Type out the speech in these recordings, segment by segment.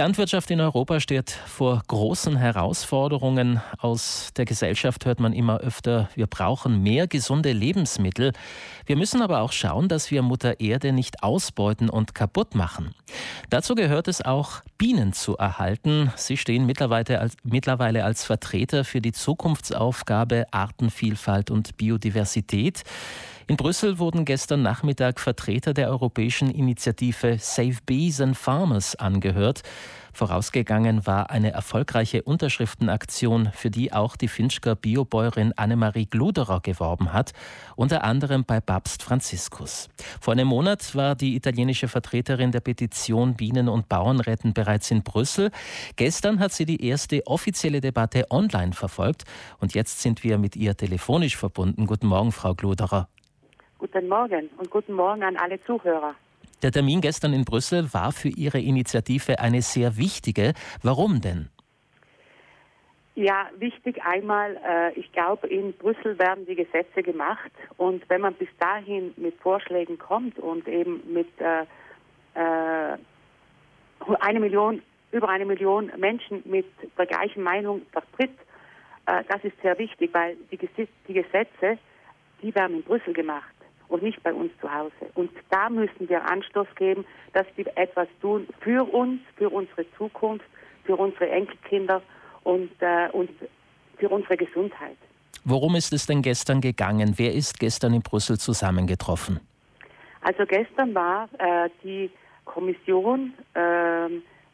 Landwirtschaft in Europa steht vor großen Herausforderungen. Aus der Gesellschaft hört man immer öfter, wir brauchen mehr gesunde Lebensmittel. Wir müssen aber auch schauen, dass wir Mutter Erde nicht ausbeuten und kaputt machen. Dazu gehört es auch, Bienen zu erhalten. Sie stehen mittlerweile als, mittlerweile als Vertreter für die Zukunftsaufgabe Artenvielfalt und Biodiversität. In Brüssel wurden gestern Nachmittag Vertreter der europäischen Initiative Save Bees and Farmers angehört. Vorausgegangen war eine erfolgreiche Unterschriftenaktion, für die auch die Finchker Biobäuerin Annemarie Gluderer geworben hat, unter anderem bei Papst Franziskus. Vor einem Monat war die italienische Vertreterin der Petition Bienen und Bauern retten bereits in Brüssel. Gestern hat sie die erste offizielle Debatte online verfolgt und jetzt sind wir mit ihr telefonisch verbunden. Guten Morgen, Frau Gluderer. Guten Morgen und guten Morgen an alle Zuhörer. Der Termin gestern in Brüssel war für Ihre Initiative eine sehr wichtige. Warum denn? Ja, wichtig einmal, äh, ich glaube, in Brüssel werden die Gesetze gemacht und wenn man bis dahin mit Vorschlägen kommt und eben mit äh, äh, eine Million, über eine Million Menschen mit der gleichen Meinung vertritt, äh, das ist sehr wichtig, weil die, die Gesetze, die werden in Brüssel gemacht und nicht bei uns zu Hause. Und da müssen wir Anstoß geben, dass wir etwas tun für uns, für unsere Zukunft, für unsere Enkelkinder und, äh, und für unsere Gesundheit. Worum ist es denn gestern gegangen? Wer ist gestern in Brüssel zusammengetroffen? Also gestern war äh, die Kommission, äh,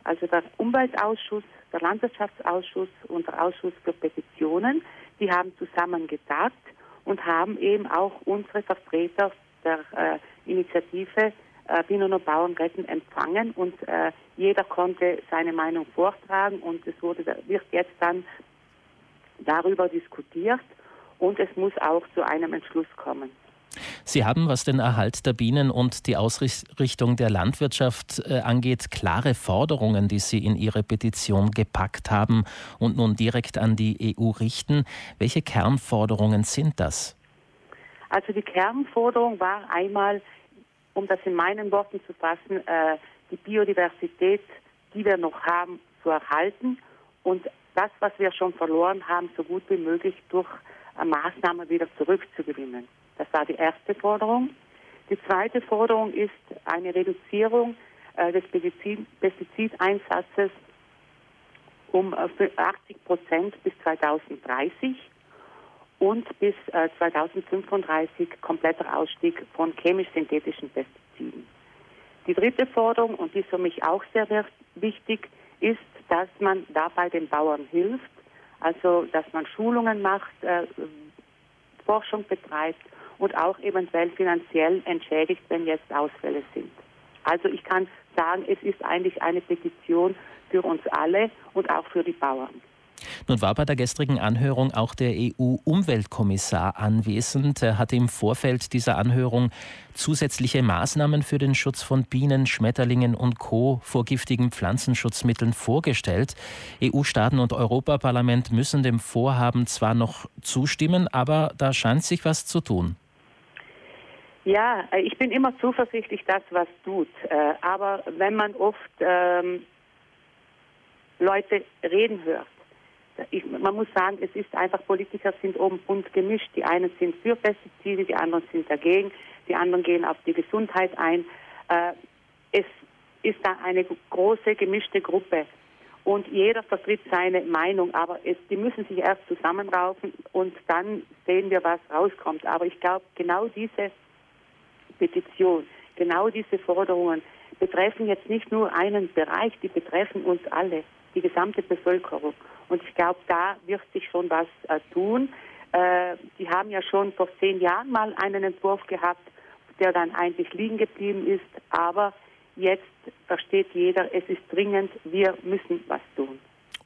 also der Umweltausschuss, der Landwirtschaftsausschuss und der Ausschuss für Petitionen, die haben zusammen getagt und haben eben auch unsere Vertreter der äh, Initiative äh, Bienen und Bauern retten empfangen und äh, jeder konnte seine Meinung vortragen und es wurde, wird jetzt dann darüber diskutiert und es muss auch zu einem Entschluss kommen. Sie haben, was den Erhalt der Bienen und die Ausrichtung der Landwirtschaft äh, angeht, klare Forderungen, die Sie in Ihre Petition gepackt haben und nun direkt an die EU richten. Welche Kernforderungen sind das? Also die Kernforderung war einmal, um das in meinen Worten zu fassen, äh, die Biodiversität, die wir noch haben, zu erhalten und das, was wir schon verloren haben, so gut wie möglich durch äh, Maßnahmen wieder zurückzugewinnen. Das war die erste Forderung. Die zweite Forderung ist eine Reduzierung äh, des Pestizideinsatzes um 80 äh, Prozent bis 2030 und bis äh, 2035 kompletter Ausstieg von chemisch-synthetischen Pestiziden. Die dritte Forderung, und die ist für mich auch sehr wichtig, ist, dass man dabei den Bauern hilft, also dass man Schulungen macht, äh, Forschung betreibt und auch eventuell finanziell entschädigt, wenn jetzt Ausfälle sind. Also ich kann sagen, es ist eigentlich eine Petition für uns alle und auch für die Bauern. Nun war bei der gestrigen Anhörung auch der EU-Umweltkommissar anwesend. Er hat im Vorfeld dieser Anhörung zusätzliche Maßnahmen für den Schutz von Bienen, Schmetterlingen und Co. vor giftigen Pflanzenschutzmitteln vorgestellt. EU-Staaten und Europaparlament müssen dem Vorhaben zwar noch zustimmen, aber da scheint sich was zu tun. Ja, äh, ich bin immer zuversichtlich, dass was tut. Äh, aber wenn man oft ähm, Leute reden hört, ich, man muss sagen, es ist einfach, Politiker sind oben bunt gemischt. Die einen sind für Pestizide, die anderen sind dagegen, die anderen gehen auf die Gesundheit ein. Äh, es ist da eine große gemischte Gruppe und jeder vertritt seine Meinung, aber es, die müssen sich erst zusammenraufen und dann sehen wir, was rauskommt. Aber ich glaube, genau diese Petition, genau diese Forderungen betreffen jetzt nicht nur einen Bereich, die betreffen uns alle, die gesamte Bevölkerung. Und ich glaube, da wird sich schon was äh, tun. Äh, die haben ja schon vor zehn Jahren mal einen Entwurf gehabt, der dann eigentlich liegen geblieben ist. Aber jetzt versteht jeder, es ist dringend, wir müssen was tun.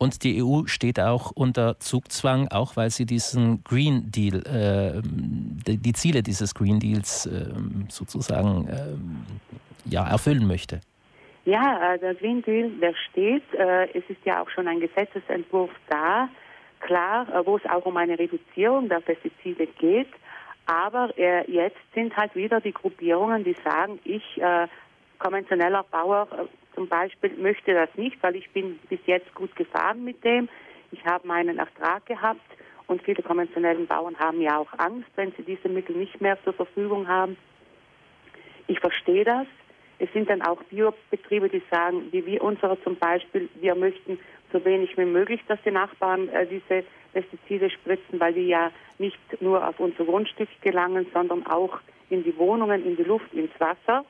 Und die EU steht auch unter Zugzwang, auch weil sie diesen Green Deal, äh, die, die, Ziele dieses Green Deals äh, sozusagen äh, ja, erfüllen möchte. Ja, äh, der Green Deal, der steht. Äh, es ist ja auch schon ein Gesetzesentwurf da, klar, äh, wo es auch um eine Reduzierung der Pestizide geht. Aber jetzt sind halt wieder die Gruppierungen, die sagen, ich konventioneller Bauer zum Beispiel möchte das nicht, weil ich bin bis jetzt gut gefahren mit dem. Ich habe meinen Ertrag gehabt und viele konventionellen Bauern haben ja auch Angst, wenn sie diese Mittel nicht mehr zur Verfügung haben. Ich verstehe das. Es sind dann auch Biobetriebe, die sagen, wie wir unsere zum Beispiel, wir möchten so wenig wie möglich, dass die Nachbarn äh, diese Pestizide spritzen, weil die ja nicht nur auf unser Grundstück gelangen, sondern auch in die Wohnungen, in die Luft, ins Wasser.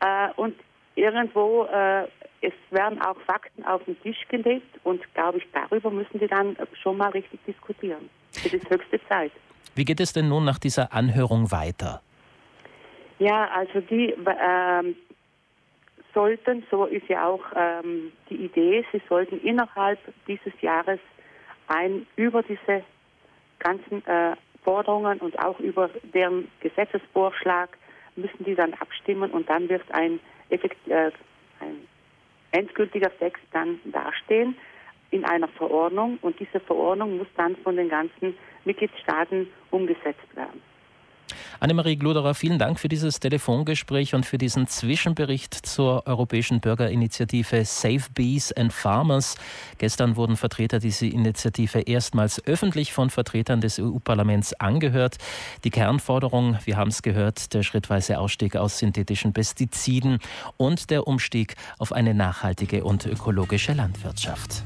Äh, und irgendwo, äh, es werden auch Fakten auf den Tisch gelegt und glaube ich, darüber müssen die dann schon mal richtig diskutieren. Es ist höchste Zeit. Wie geht es denn nun nach dieser Anhörung weiter? Ja, also die ähm, sollten, so ist ja auch ähm, die Idee, sie sollten innerhalb dieses Jahres ein über diese ganzen äh, Forderungen und auch über deren Gesetzesvorschlag müssen die dann abstimmen und dann wird ein, effekt, äh, ein endgültiger Text dann dastehen in einer Verordnung und diese Verordnung muss dann von den ganzen Mitgliedstaaten umgesetzt werden. Annemarie Gluderer, vielen Dank für dieses Telefongespräch und für diesen Zwischenbericht zur europäischen Bürgerinitiative Save Bees and Farmers. Gestern wurden Vertreter dieser Initiative erstmals öffentlich von Vertretern des EU-Parlaments angehört. Die Kernforderung, wir haben es gehört, der schrittweise Ausstieg aus synthetischen Pestiziden und der Umstieg auf eine nachhaltige und ökologische Landwirtschaft.